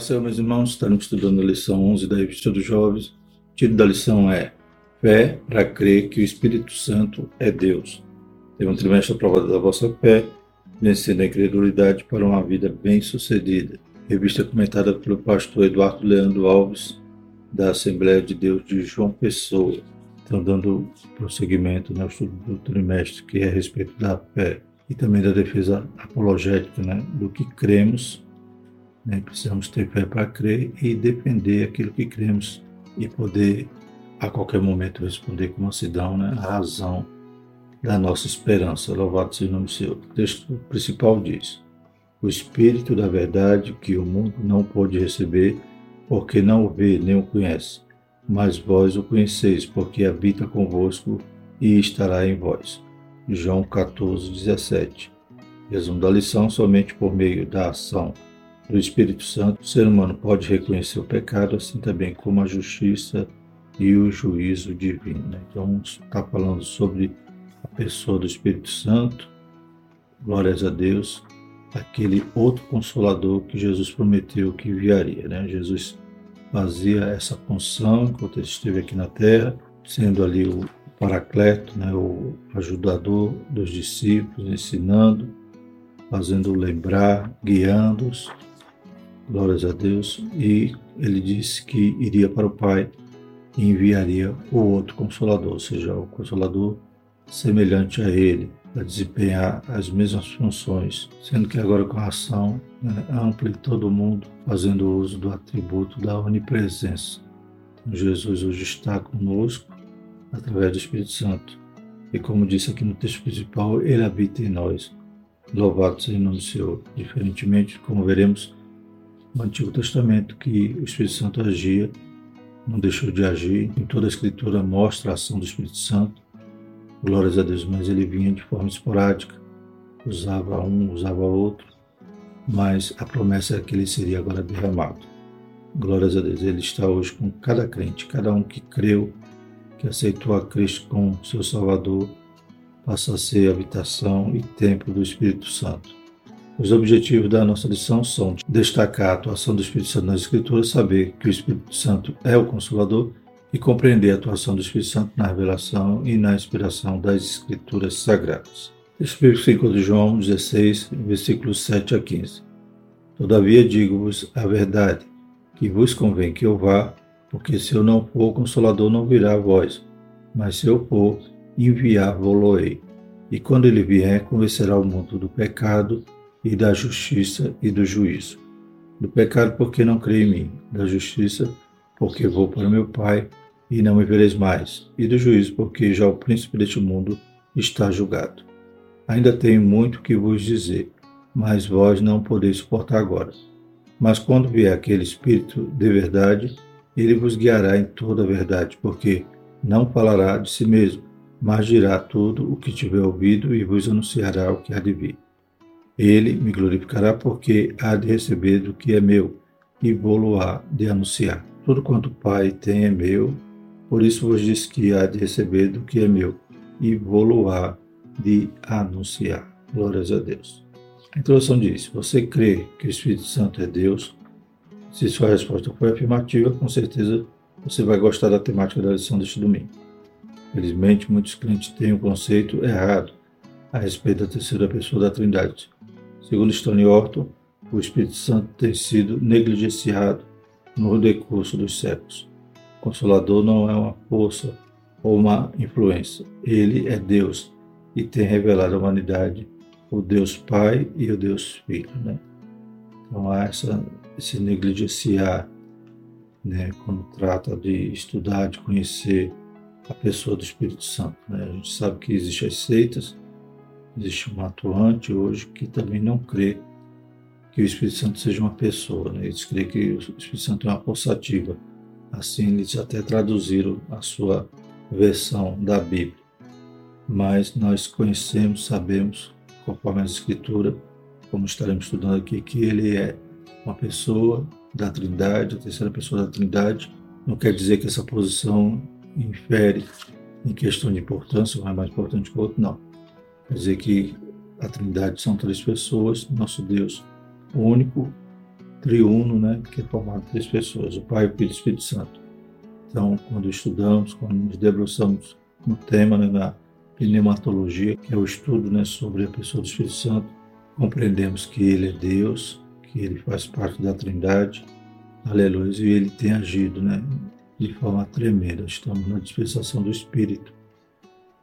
Pai, Senhor, meus irmãos, estamos estudando a lição 11 da Revista dos Jovens. O título da lição é Fé para crer que o Espírito Santo é Deus. Teve um trimestre aprovado da vossa fé, vencendo a incredulidade para uma vida bem-sucedida. Revista comentada pelo pastor Eduardo Leandro Alves, da Assembleia de Deus de João Pessoa. Então, dando prosseguimento no estudo do trimestre, que é a respeito da fé e também da defesa apologética, né, do que cremos né? Precisamos ter fé para crer e defender aquilo que cremos e poder a qualquer momento responder com mansidão né? a razão da nossa esperança. Louvado seja o nome do Senhor. O texto principal diz: O Espírito da verdade que o mundo não pôde receber, porque não o vê nem o conhece. Mas vós o conheceis, porque habita convosco e estará em vós. João 14, 17. Resumo da lição: somente por meio da ação do Espírito Santo, o ser humano pode reconhecer o pecado, assim também como a justiça e o juízo divino. Né? Então, está falando sobre a pessoa do Espírito Santo, glórias a Deus, aquele outro consolador que Jesus prometeu que enviaria. Né? Jesus fazia essa função enquanto ele esteve aqui na terra, sendo ali o paracleto, né? o ajudador dos discípulos, ensinando, fazendo lembrar, guiando-os glórias a Deus, e ele disse que iria para o Pai e enviaria o outro consolador, ou seja, o consolador semelhante a ele, para desempenhar as mesmas funções, sendo que agora com a ação né, ampla em todo o mundo, fazendo uso do atributo da onipresença. Então, Jesus hoje está conosco através do Espírito Santo. E como disse aqui no texto principal, ele habita em nós. Louvado seja o nome do Senhor. Diferentemente, como veremos, no Antigo Testamento que o Espírito Santo agia, não deixou de agir. Em toda a Escritura mostra a ação do Espírito Santo. Glórias a Deus, mas ele vinha de forma esporádica, usava um, usava outro, mas a promessa é que ele seria agora derramado. Glórias a Deus, ele está hoje com cada crente, cada um que creu, que aceitou a Cristo como seu Salvador, passa a ser habitação e templo do Espírito Santo. Os objetivos da nossa lição são destacar a atuação do Espírito Santo nas Escrituras, saber que o Espírito Santo é o Consolador e compreender a atuação do Espírito Santo na revelação e na inspiração das Escrituras Sagradas. Versículo de João 16, versículos 7 a 15. Todavia digo-vos a verdade, que vos convém que eu vá, porque se eu não for, o Consolador não virá a vós, mas se eu for, enviar-vos-ei. E quando ele vier, convencerá o mundo do pecado, e da justiça e do juízo. Do pecado, porque não crê em mim, da justiça, porque vou para meu Pai e não me vereis mais, e do juízo, porque já o príncipe deste mundo está julgado. Ainda tenho muito que vos dizer, mas vós não podeis suportar agora. Mas quando vier aquele Espírito de verdade, ele vos guiará em toda a verdade, porque não falará de si mesmo, mas dirá tudo o que tiver ouvido e vos anunciará o que há de vir. Ele me glorificará porque há de receber do que é meu e vou-lo-á de anunciar. Tudo quanto o Pai tem é meu, por isso vos diz que há de receber do que é meu e vou-lo-á de anunciar. Glórias a Deus. A introdução diz: Você crê que o Espírito Santo é Deus? Se sua resposta for afirmativa, com certeza você vai gostar da temática da lição deste domingo. Felizmente, muitos crentes têm o um conceito errado a respeito da terceira pessoa da Trindade. Segundo Stone Orton, o Espírito Santo tem sido negligenciado no decurso dos séculos. O Consolador não é uma força ou uma influência. Ele é Deus e tem revelado à humanidade o Deus Pai e o Deus Filho. Né? Então há essa, esse negligenciar né, quando trata de estudar, de conhecer a pessoa do Espírito Santo. Né? A gente sabe que existem as seitas, Existe um atuante hoje que também não crê que o Espírito Santo seja uma pessoa. Né? Eles creem que o Espírito Santo é uma força ativa. Assim, eles até traduziram a sua versão da Bíblia. Mas nós conhecemos, sabemos, conforme a Escritura, como estaremos estudando aqui, que ele é uma pessoa da Trindade, a terceira pessoa da Trindade. Não quer dizer que essa posição infere em questão de importância, um é mais importante que o outro, não Quer dizer que a Trindade são três pessoas, nosso Deus único, triuno, né, que é formado por três pessoas, o Pai, o Filho e o Espírito Santo. Então, quando estudamos, quando nos debruçamos no tema, né, na pneumatologia, que é o estudo né, sobre a pessoa do Espírito Santo, compreendemos que ele é Deus, que ele faz parte da Trindade, aleluia, e ele tem agido né, de forma tremenda. Estamos na dispensação do Espírito.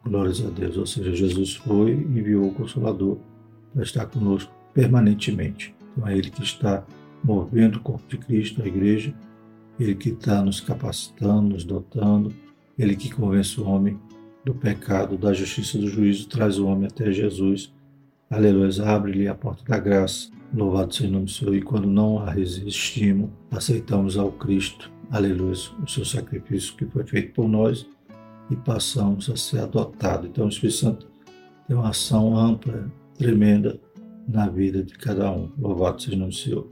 Glórias a Deus. Ou seja, Jesus foi e enviou o Consolador para estar conosco permanentemente. Então é Ele que está movendo o corpo de Cristo, a igreja, Ele que está nos capacitando, nos dotando, Ele que convence o homem do pecado, da justiça, do juízo, traz o homem até Jesus. Aleluia, abre-lhe a porta da graça. Louvado seja o nome do Senhor. E quando não a resistimos, aceitamos ao Cristo, aleluia, o seu sacrifício que foi feito por nós e passamos a ser adotados. Então o Espírito Santo tem uma ação ampla, tremenda na vida de cada um. Louvado seja o nome do Senhor.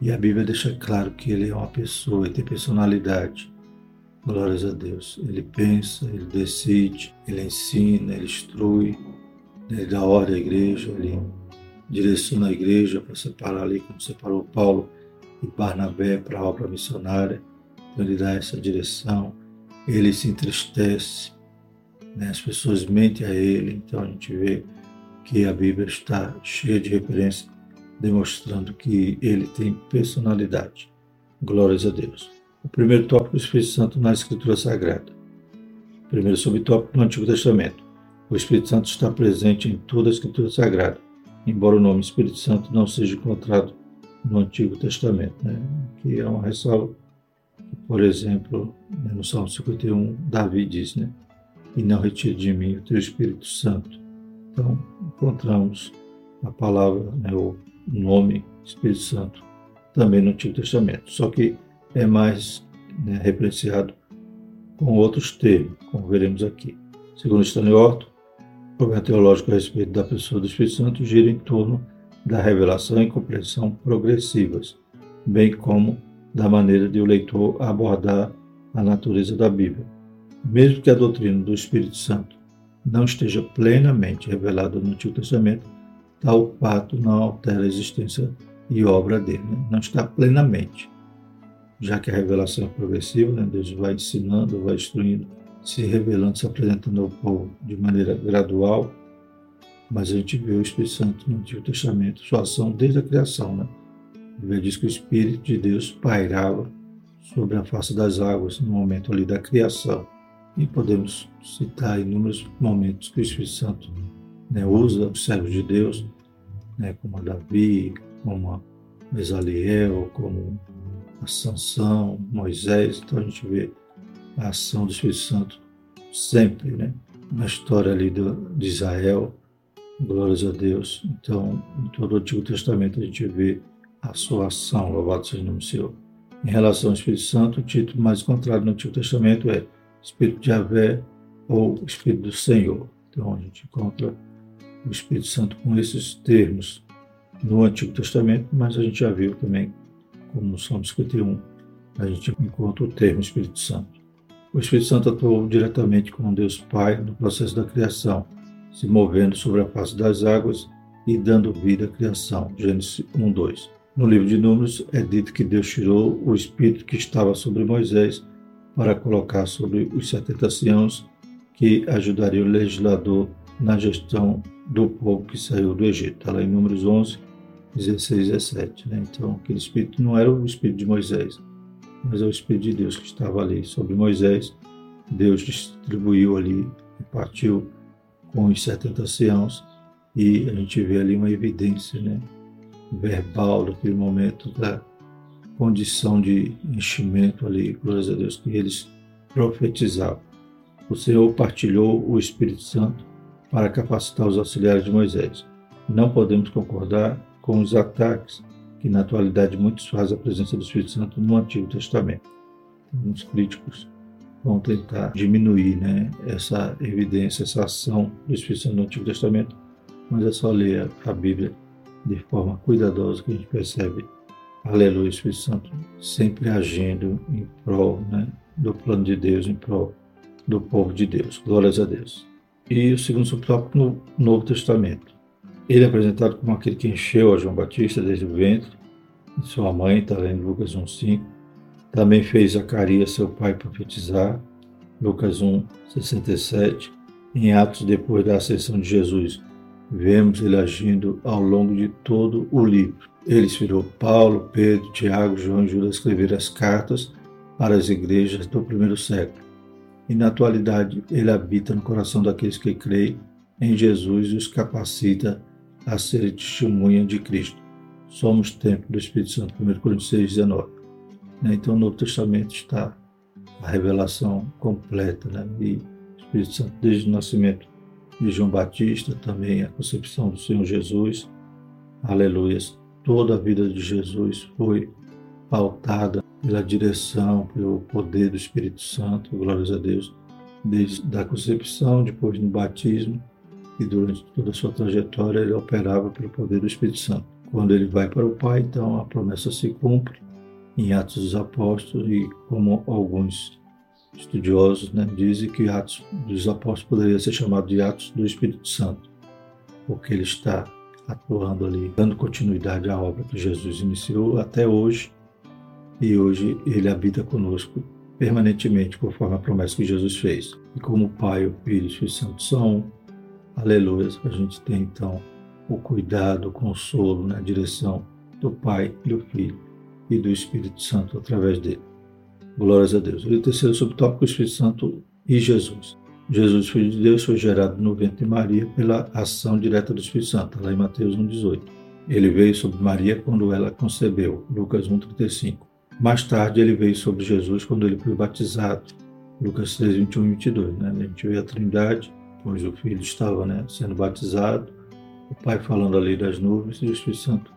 E a Bíblia deixa claro que ele é uma pessoa, ele tem personalidade. Glórias a Deus. Ele pensa, ele decide, ele ensina, ele instrui, ele dá ordem à igreja, ele direciona a igreja para separar ali, como separou Paulo e Barnabé para a obra missionária. Então ele dá essa direção, ele se entristece, né? as pessoas mentem a ele, então a gente vê que a Bíblia está cheia de referências demonstrando que ele tem personalidade. Glórias a Deus. O primeiro tópico, o Espírito Santo na Escritura Sagrada. Primeiro subtópico no Antigo Testamento. O Espírito Santo está presente em toda a Escritura Sagrada, embora o nome Espírito Santo não seja encontrado no Antigo Testamento, né? que é uma ressalva. Por exemplo, né, no Salmo 51, Davi diz, né? E não retire de mim o teu Espírito Santo. Então, encontramos a palavra, né, o nome Espírito Santo, também no Antigo Testamento. Só que é mais né, referenciado com outros termos, como veremos aqui. Segundo Stanley Orton, o problema teológico a respeito da pessoa do Espírito Santo gira em torno da revelação e compreensão progressivas, bem como da maneira de o leitor abordar a natureza da Bíblia. Mesmo que a doutrina do Espírito Santo não esteja plenamente revelada no Antigo Testamento, tal fato não altera a existência e obra dele, né? não está plenamente já que a revelação é progressiva, né? Deus vai ensinando, vai instruindo, se revelando, se apresentando ao povo de maneira gradual, mas a gente vê o Espírito Santo no Antigo Testamento, sua ação desde a criação. Né? A diz que o Espírito de Deus pairava sobre a face das águas no momento ali da criação. E podemos citar inúmeros momentos que o Espírito Santo né, usa os servos de Deus, né, como a Davi, como a Mesaliel, como a Sansão, Moisés, então a gente vê a ação do Espírito Santo sempre, né? Na história ali do, de Israel, glórias a Deus. Então, em todo o Antigo Testamento a gente vê a sua ação, louvado seja o nome do Senhor. Em relação ao Espírito Santo, o título mais encontrado no Antigo Testamento é Espírito de Javé ou Espírito do Senhor. Então a gente encontra o Espírito Santo com esses termos no Antigo Testamento, mas a gente já viu também como no Salmo 51, a gente encontra o termo Espírito Santo. O Espírito Santo atuou diretamente com Deus Pai no processo da criação, se movendo sobre a face das águas e dando vida à criação. Gênesis 1, 2. No livro de Números é dito que Deus tirou o Espírito que estava sobre Moisés para colocar sobre os 70 anciãos que ajudariam o legislador na gestão do povo que saiu do Egito. Está lá em Números 11, 16, 17. Né? Então, aquele espírito não era o espírito de Moisés, mas é o espírito de Deus que estava ali sobre Moisés. Deus distribuiu ali, partiu com os 70 anciãos e a gente vê ali uma evidência né, verbal daquele momento da condição de enchimento ali, glórias a Deus, que eles profetizavam. O Senhor partilhou o Espírito Santo para capacitar os auxiliares de Moisés. Não podemos concordar com os ataques que na atualidade muitos fazem a presença do Espírito Santo no Antigo Testamento. Alguns críticos vão tentar diminuir né, essa evidência, essa ação do Espírito Santo no Antigo Testamento, mas é só ler a Bíblia de forma cuidadosa que a gente percebe, aleluia, o Espírito Santo sempre agindo em prol né, do plano de Deus, em prol do povo de Deus. Glórias a Deus. E o segundo subtópico no Novo Testamento. Ele é apresentado como aquele que encheu a João Batista desde o ventre sua mãe, está em Lucas 1,5. Também fez Zacarias, seu pai, profetizar, Lucas 1, 67. Em Atos, depois da ascensão de Jesus, vemos ele agindo ao longo de todo o livro. Ele inspirou Paulo, Pedro, Tiago, João e Judas a escrever as cartas para as igrejas do primeiro século. E na atualidade, ele habita no coração daqueles que creem em Jesus e os capacita a serem testemunha de Cristo. Somos templo do Espírito Santo, 1 Coríntios 6, 19. Né? Então, o Novo Testamento está a revelação completa, né? E o Espírito Santo, desde o nascimento de João Batista, também a concepção do Senhor Jesus, aleluia. Toda a vida de Jesus foi pautada pela direção, pelo poder do Espírito Santo, glórias a Deus, desde a concepção, depois do batismo e durante toda a sua trajetória ele operava pelo poder do Espírito Santo. Quando ele vai para o Pai, então a promessa se cumpre em Atos dos Apóstolos e como alguns estudiosos né, dizem que Atos dos Apóstolos poderia ser chamado de Atos do Espírito Santo, porque ele está atuando ali, dando continuidade à obra que Jesus iniciou até hoje e hoje ele habita conosco permanentemente, conforme a promessa que Jesus fez. E como o Pai, o Filho e o Espírito Santo são, aleluia, a gente tem então o cuidado, o consolo, né, direção do Pai e do Filho e do Espírito Santo através dele. Glórias a Deus. E o terceiro subtópico, o Espírito Santo e Jesus. Jesus, Filho de Deus, foi gerado no ventre de Maria pela ação direta do Espírito Santo, lá em Mateus 1,18. Ele veio sobre Maria quando ela concebeu, Lucas 1,35. Mais tarde, ele veio sobre Jesus quando ele foi batizado, Lucas 3, 21 e 22. Né? A gente vê a trindade, pois o Filho estava né, sendo batizado, o Pai falando ali das nuvens e o Espírito Santo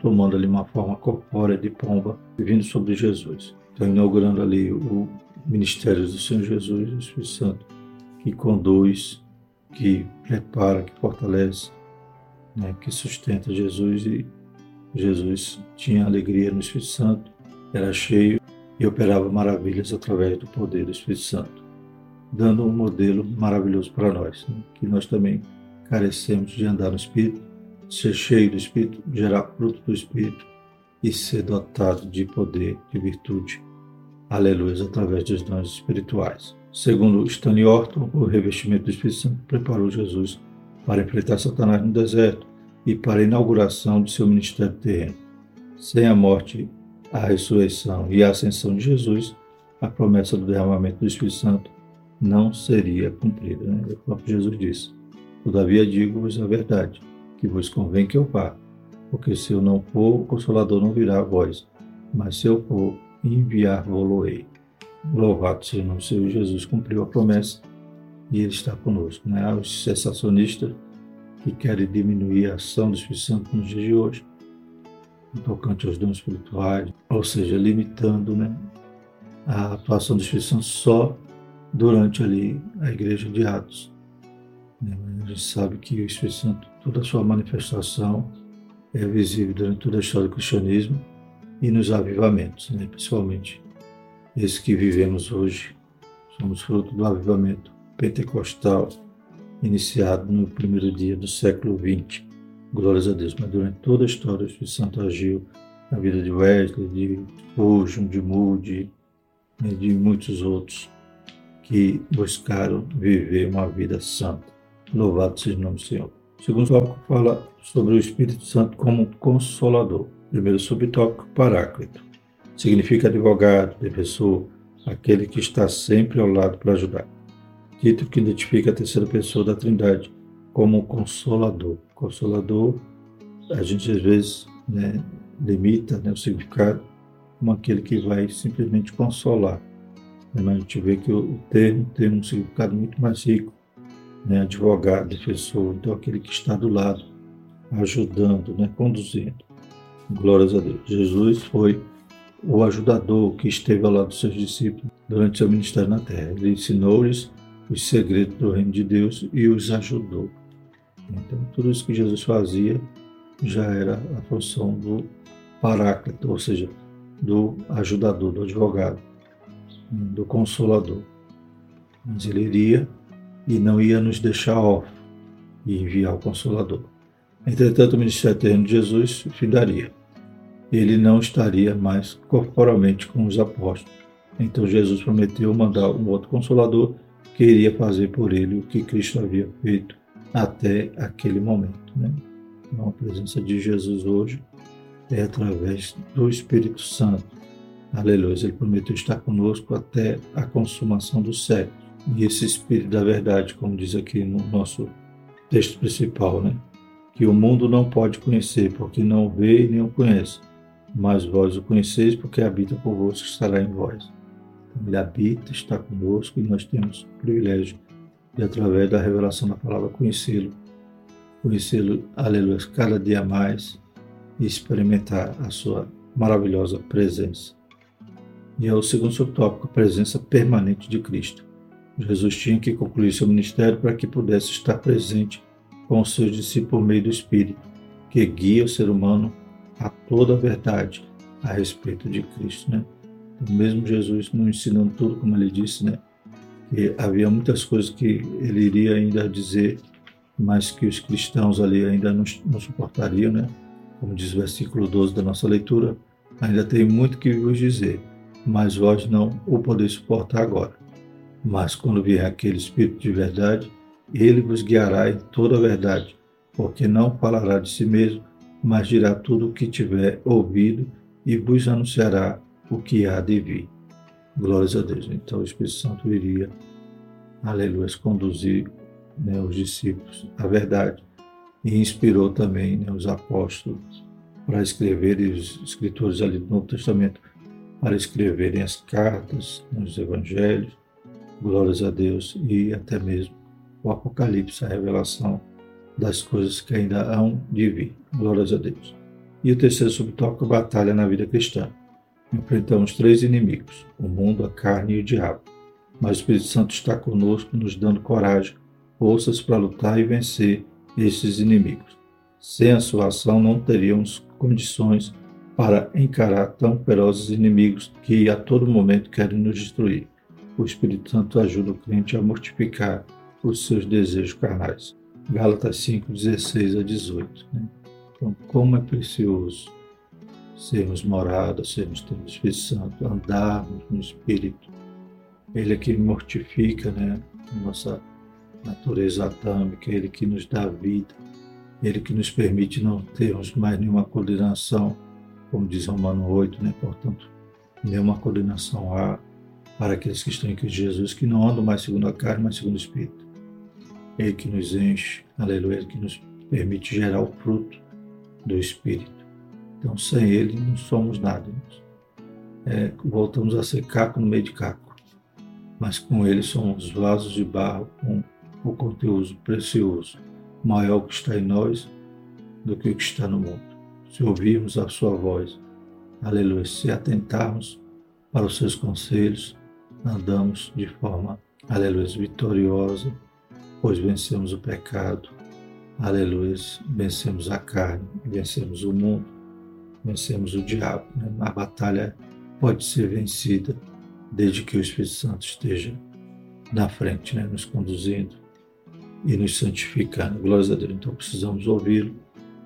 tomando ali uma forma corpórea de pomba vindo sobre Jesus. Então, inaugurando ali o ministério do Senhor Jesus, o Espírito Santo, que conduz, que prepara, que fortalece, né, que sustenta Jesus. E Jesus tinha alegria no Espírito Santo, era cheio e operava maravilhas através do poder do Espírito Santo, dando um modelo maravilhoso para nós, né, que nós também carecemos de andar no Espírito, ser cheio do Espírito, gerar fruto do Espírito e ser dotado de poder, de virtude, aleluia, através dos dons espirituais. Segundo Stanley Orton, o revestimento do Espírito Santo preparou Jesus para enfrentar Satanás no deserto e para a inauguração de seu ministério terreno. Sem a morte, a ressurreição e a ascensão de Jesus, a promessa do derramamento do Espírito Santo não seria cumprida. Né? O próprio Jesus disse: Todavia digo-vos a verdade, que vos convém que eu vá, porque se eu não for, o Consolador não virá a vós, mas se eu for, enviar-vos-ei. Louvado seja o nome do Senhor Jesus, cumpriu a promessa e Ele está conosco. Né? Os sensacionistas que querem diminuir a ação do Espírito Santo nos dias de hoje, no tocante aos dons espirituais, ou seja, limitando né, a atuação do Espírito Santo só durante ali a igreja de Atos. Né? A gente sabe que o Espírito Santo, toda a sua manifestação é visível durante toda a história do cristianismo e nos avivamentos, né? principalmente esse que vivemos hoje, somos fruto do avivamento pentecostal iniciado no primeiro dia do século XX. Glórias a Deus. Mas durante toda a história, Espírito Santo agiu na vida de Wesley, de Spurgeon, de Moody, né, de muitos outros que buscaram viver uma vida santa. Louvado seja o nome do Senhor. O segundo tópico fala sobre o Espírito Santo como consolador. Primeiro subtópico, Paráclito significa advogado, defensor, aquele que está sempre ao lado para ajudar. Título que identifica a terceira pessoa da Trindade como consolador. Consolador, a gente às vezes né, limita né, o significado como aquele que vai simplesmente consolar. Mas a gente vê que o termo tem um significado muito mais rico. Né, advogado, defensor, então aquele que está do lado, ajudando, né, conduzindo. Glórias a Deus. Jesus foi o ajudador que esteve ao lado dos seus discípulos durante seu ministério na terra. Ele ensinou-lhes os segredos do reino de Deus e os ajudou. Então, tudo isso que Jesus fazia já era a função do paráclito, ou seja, do ajudador, do advogado, do consolador. Mas ele iria e não ia nos deixar órfãos e enviar o consolador. Entretanto, o ministério terreno de Jesus findaria ele não estaria mais corporalmente com os apóstolos. Então Jesus prometeu mandar um outro consolador que iria fazer por ele o que Cristo havia feito até aquele momento. Né? Então, a presença de Jesus hoje é através do Espírito Santo. Aleluia. Ele prometeu estar conosco até a consumação do século. E esse Espírito da verdade, como diz aqui no nosso texto principal, né? que o mundo não pode conhecer, porque não vê e nem o conhece. Mas vós o conheceis, porque habita convosco e estará em vós. Então, ele habita, está conosco e nós temos o privilégio de, através da revelação da palavra, conhecê-lo. Conhecê-lo, aleluia, cada dia mais e experimentar a sua maravilhosa presença. E é o segundo subtópico, a presença permanente de Cristo. Jesus tinha que concluir seu ministério para que pudesse estar presente com os seus discípulos por meio do Espírito, que guia o ser humano a toda a verdade a respeito de Cristo. Né? Então, mesmo Jesus não ensinando tudo, como ele disse, né? que havia muitas coisas que ele iria ainda dizer, mas que os cristãos ali ainda não, não suportariam, né? como diz o versículo 12 da nossa leitura, ainda tem muito que vos dizer, mas vós não o podeis suportar agora. Mas quando vier aquele Espírito de verdade, ele vos guiará em toda a verdade, porque não falará de si mesmo, mas dirá tudo o que tiver ouvido e vos anunciará o que há de vir. Glórias a Deus. Então o Espírito Santo iria, aleluia, conduzir né, os discípulos à verdade e inspirou também né, os apóstolos para escreverem, os escritores ali do Novo Testamento, para escreverem as cartas, né, os evangelhos, glórias a Deus, e até mesmo o Apocalipse, a revelação das coisas que ainda hão de vir, glórias a Deus. E o terceiro subtópico, batalha na vida cristã. Enfrentamos três inimigos, o mundo, a carne e o diabo. Mas o Espírito Santo está conosco, nos dando coragem, forças para lutar e vencer esses inimigos. Sem a sua ação, não teríamos condições para encarar tão ferozes inimigos que a todo momento querem nos destruir. O Espírito Santo ajuda o crente a mortificar os seus desejos carnais. Gálatas 5, 16 a 18. Né? Então, como é precioso sermos morados, sermos do Espírito Santo, andarmos no Espírito. Ele é que mortifica né, nossa natureza atômica, Ele que nos dá vida, Ele que nos permite não termos mais nenhuma coordenação, como diz Romano 8, né? portanto, nenhuma coordenação há para aqueles que estão em Cristo Jesus, que não andam mais segundo a carne, mas segundo o Espírito. Ele que nos enche, aleluia, que nos permite gerar o fruto do Espírito. Então, sem Ele, não somos nada. É, voltamos a ser caco no meio de caco. Mas com Ele somos vasos de barro com o conteúdo precioso, maior que está em nós do que o que está no mundo. Se ouvirmos a sua voz, aleluia, se atentarmos para os seus conselhos, andamos de forma, aleluia, vitoriosa, pois vencemos o pecado, aleluia, vencemos a carne, vencemos o mundo, vencemos o diabo. Né? A batalha pode ser vencida desde que o Espírito Santo esteja na frente, né? nos conduzindo, e nos santificando. Glórias a Deus. Então precisamos ouvi-lo,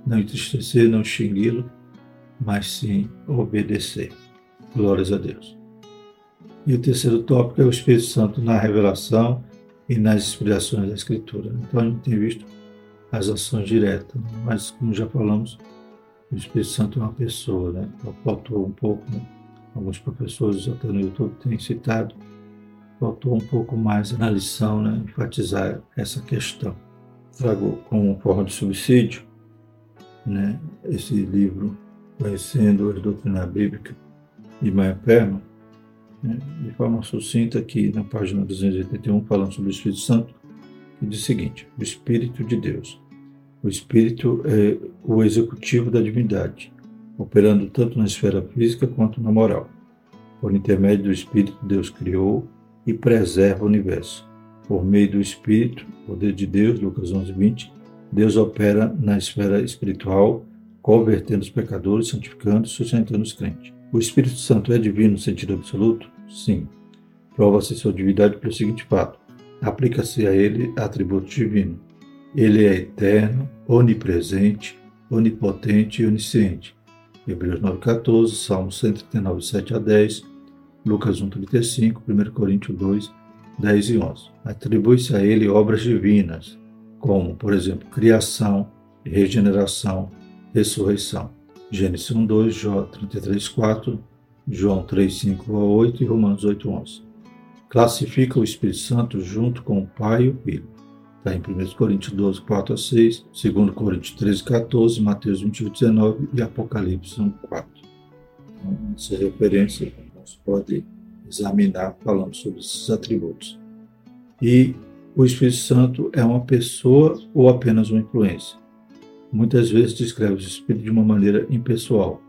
não entristecer, não extingui-lo, mas sim obedecer. Glórias a Deus. E o terceiro tópico é o Espírito Santo na revelação e nas inspirações da Escritura. Então a gente tem visto as ações diretas, né? mas como já falamos, o Espírito Santo é uma pessoa, né? Então faltou um pouco, né? Alguns professores até no YouTube têm citado faltou um pouco mais na lição, né, enfatizar essa questão. Trago como forma de subsídio né, esse livro Conhecendo as Doutrinas Bíblicas de Maia Perman, né, de forma sucinta aqui na página 281, falando sobre o Espírito Santo, que diz o seguinte: o Espírito de Deus. O Espírito é o executivo da divindade, operando tanto na esfera física quanto na moral. Por intermédio do Espírito, Deus criou e preserva o universo. Por meio do Espírito, poder de Deus, Lucas 11, 20, Deus opera na esfera espiritual, convertendo os pecadores, santificando e sustentando os crentes. O Espírito Santo é divino no sentido absoluto? Sim. Prova-se sua divindade pelo seguinte fato: aplica-se a ele atributo divino. Ele é eterno, onipresente, onipotente e onisciente. Hebreus 9,14, Salmos 139, 7 a 10, Lucas 1,35, 1 Coríntios 2, 10 e 11. Atribui-se a ele obras divinas, como, por exemplo, criação, regeneração, ressurreição. Gênesis 1, 2, Jó 33, 4, João 3, 5 a 8 e Romanos 8, 11. Classifica o Espírito Santo junto com o Pai e o Filho. Está em 1 Coríntios 12, 4 a 6, 2 Coríntios 13, 14, Mateus 28, 19 e Apocalipse 1, 4. Então, essa referência nós pode examinar falando sobre esses atributos. E o Espírito Santo é uma pessoa ou apenas uma influência? Muitas vezes descreve o Espírito de uma maneira impessoal,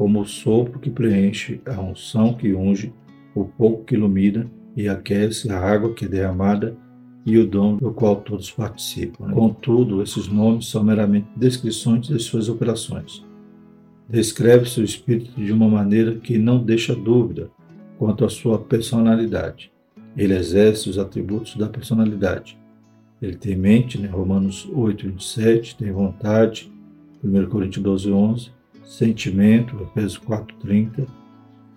como o sopro que preenche, a unção que unge, o fogo que ilumina e aquece, a água que é derramada e o dom do qual todos participam. Contudo, esses nomes são meramente descrições de suas operações. Descreve-se o Espírito de uma maneira que não deixa dúvida quanto à sua personalidade. Ele exerce os atributos da personalidade. Ele tem mente, né? Romanos 8, 27, tem vontade, 1 Coríntios 12, 11, sentimento, Efésios 4, 30.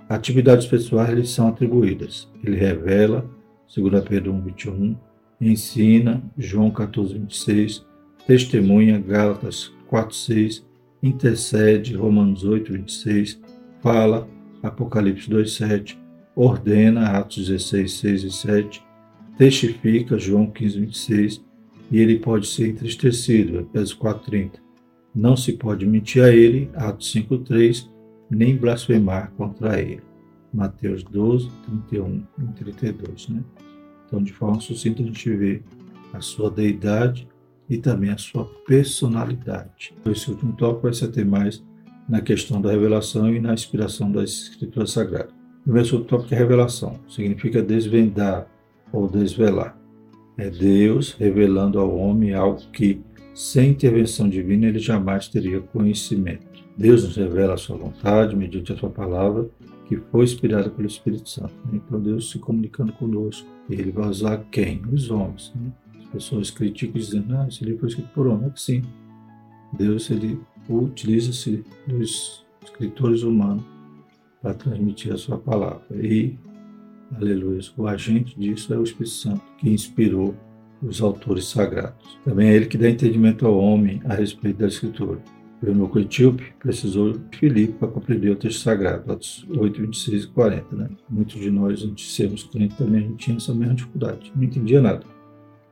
Atividades pessoais lhe são atribuídas. Ele revela, 2 Pedro 1, 21, ensina, João 14, 26, testemunha, Gálatas 4, 6, intercede, Romanos 8, 26, fala, Apocalipse 2, 7, ordena, Atos 16, 6 e 7, testifica, João 15, 26, e ele pode ser entristecido, Efésios 4, 30. Não se pode mentir a ele, Atos 5, 3, nem blasfemar contra ele. Mateus 12, 31 e 32, né? Então, de forma sucinta, a gente vê a sua deidade e também a sua personalidade. Esse último tópico vai se ter mais na questão da revelação e na inspiração das Escrituras Sagradas. O primeiro tópico é revelação, significa desvendar ou desvelar. É Deus revelando ao homem algo que, sem intervenção divina, ele jamais teria conhecimento. Deus nos revela a sua vontade mediante a sua palavra que foi inspirada pelo Espírito Santo. Né? Então Deus se comunicando conosco. Ele vai usar quem? Os homens. Né? As pessoas criticam dizendo, ah, esse livro foi escrito por homem. É que sim. Deus ele utiliza-se dos escritores humanos para transmitir a sua palavra. E, aleluia, o agente disso é o Espírito Santo, que inspirou os autores sagrados. Também é ele que dá entendimento ao homem a respeito da Escritura. O eunuco etíope precisou de Filipe para compreender o texto sagrado, Atos 8, 26 e 40. Né? Muitos de nós, antes de sermos crentes, também a tinha essa mesma dificuldade, não entendia nada.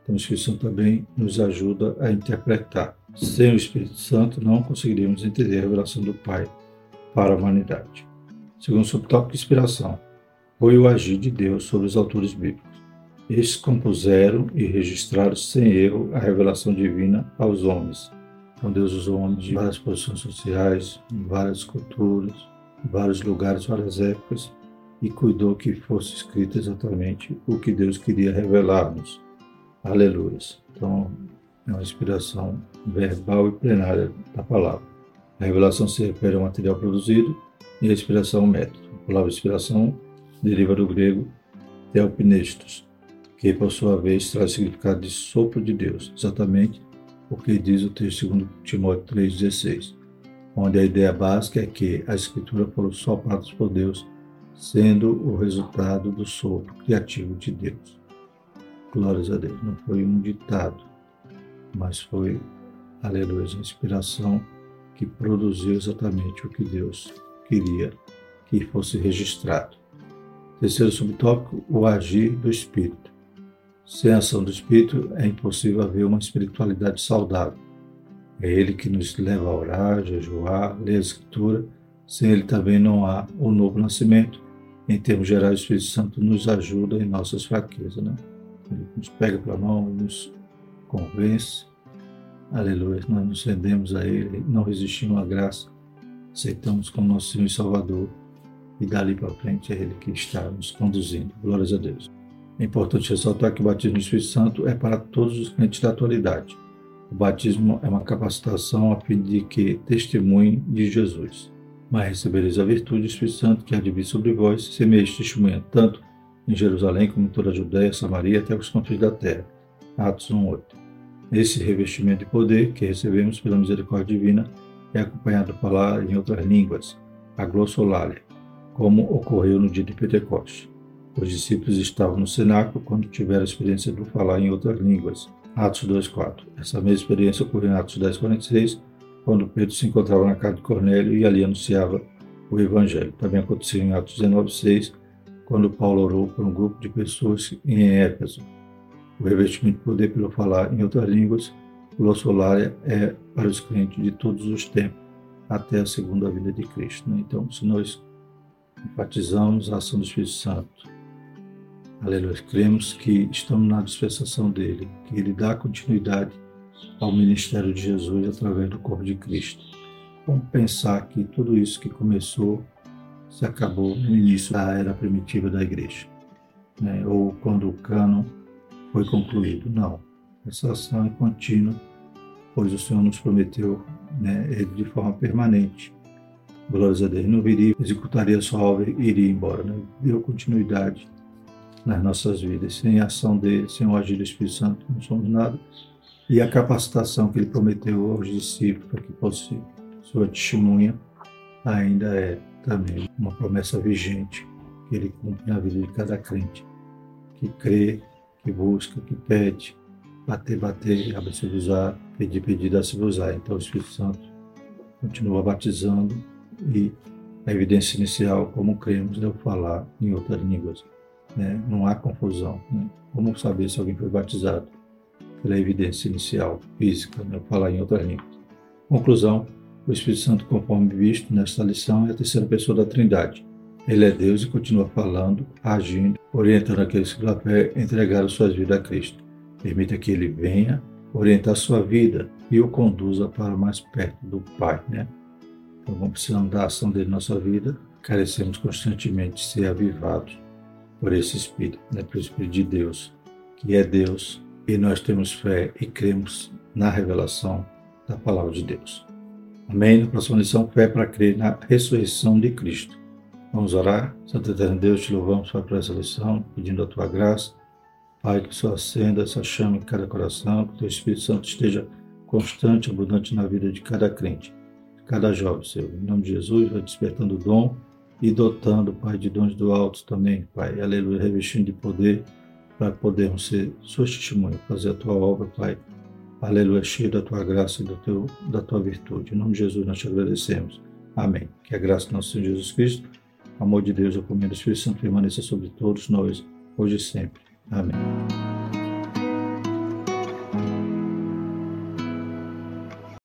Então, o Espírito Santo também nos ajuda a interpretar. Sem o Espírito Santo, não conseguiríamos entender a revelação do Pai para a humanidade. Segundo o subtópico, inspiração. Foi o agir de Deus sobre os autores bíblicos. Estes compuseram e registraram sem erro a revelação divina aos homens então Deus usou homens de várias posições sociais, várias culturas, vários lugares, várias épocas, e cuidou que fosse escrito exatamente o que Deus queria revelar-nos. Aleluia. Então, é uma inspiração verbal e plenária da palavra. A revelação se refere ao material produzido e a inspiração ao método. A palavra inspiração deriva do grego theopnestos, que por sua vez traz o significado de sopro de Deus, exatamente porque diz o texto 2 Timóteo 3,16, onde a ideia básica é que a Escritura foram sopradas por Deus, sendo o resultado do sopro criativo de Deus. Glórias a Deus. Não foi um ditado, mas foi, aleluia, a inspiração que produziu exatamente o que Deus queria que fosse registrado. Terceiro subtópico, o agir do Espírito. Sem a ação do Espírito é impossível haver uma espiritualidade saudável. É Ele que nos leva a orar, jejuar, ler a Escritura. Sem Ele também não há o novo nascimento. Em termos gerais, o Espírito Santo nos ajuda em nossas fraquezas. Né? Ele nos pega pela mão, nos convence. Aleluia. Nós nos rendemos a Ele, não resistimos à graça, aceitamos como nosso Senhor e Salvador. E dali para frente é Ele que está nos conduzindo. Glórias a Deus. É importante ressaltar que o batismo no Espírito Santo é para todos os crentes da atualidade. O batismo é uma capacitação a fim de que testemunhem de Jesus. Mas recebereis a virtude do Espírito Santo que há de vir sobre vós, semeis testemunha tanto em Jerusalém como em toda a Judéia, Samaria até os confins da terra. Atos 1:8. Esse revestimento de poder que recebemos pela misericórdia divina é acompanhado por falar em outras línguas, a glossolalia, como ocorreu no dia de Pentecostes. Os discípulos estavam no cenáculo quando tiveram a experiência de falar em outras línguas. Atos 2.4. Essa mesma experiência ocorreu em Atos 10.46, quando Pedro se encontrava na casa de Cornélio e ali anunciava o Evangelho. Também aconteceu em Atos 19.6, quando Paulo orou por um grupo de pessoas em Éfeso. O revestimento de poder pelo falar em outras línguas, glossolalia, é para os crentes de todos os tempos, até a segunda vinda de Cristo. Né? Então, se nós enfatizamos a ação do Espírito Santo, aleluia, cremos que estamos na dispensação dele, que ele dá continuidade ao ministério de Jesus através do corpo de Cristo. Vamos pensar que tudo isso que começou se acabou no início da era primitiva da igreja, né? ou quando o cano foi concluído. Não. Essa ação é contínua, pois o Senhor nos prometeu né, ele de forma permanente. Glórias a Deus. Não viria, executaria sua obra e iria embora. Né? Deu continuidade nas nossas vidas. Sem a ação dele, sem o agir do Espírito Santo, não somos nada. E a capacitação que ele prometeu aos discípulos para que fosse sua testemunha ainda é também uma promessa vigente que ele cumpre na vida de cada crente que crê, que busca, que pede, bater, bater, abre-se usar, pedir, pedir, dá-se usar. Então o Espírito Santo continua batizando e a evidência inicial, como cremos, é o falar em outras línguas. Né? Não há confusão. Né? Como saber se alguém foi batizado? Pela evidência inicial, física, né? falar em outras línguas. Conclusão, o Espírito Santo, conforme visto nesta lição, é a terceira pessoa da Trindade. Ele é Deus e continua falando, agindo, orientando aqueles que pela fé entregaram suas vidas a Cristo. Permita que ele venha orientar sua vida e o conduza para mais perto do Pai, né? Então, vamos precisando da ação dele na nossa vida, carecemos constantemente de ser avivados por esse Espírito, né? pelo Espírito de Deus, que é Deus, e nós temos fé e cremos na revelação da palavra de Deus. Amém? Na próxima lição, fé para crer na ressurreição de Cristo. Vamos orar? Santo Eterno Deus, te louvamos por essa lição, pedindo a tua graça. Pai, que só acenda essa chama em cada coração, que o teu Espírito Santo esteja constante, abundante na vida de cada crente, de cada jovem, Senhor. Em nome de Jesus, vai despertando o dom e dotando, Pai, de dons do alto também, Pai. Aleluia, revestindo de poder para podermos ser suas testemunhas, fazer a tua obra, Pai Aleluia, cheio da tua graça e do teu, da tua virtude. Em nome de Jesus nós te agradecemos. Amém. Que a graça do nosso Senhor Jesus Cristo, o amor de Deus a comunhão do Espírito Santo permaneça sobre todos nós, hoje e sempre. Amém.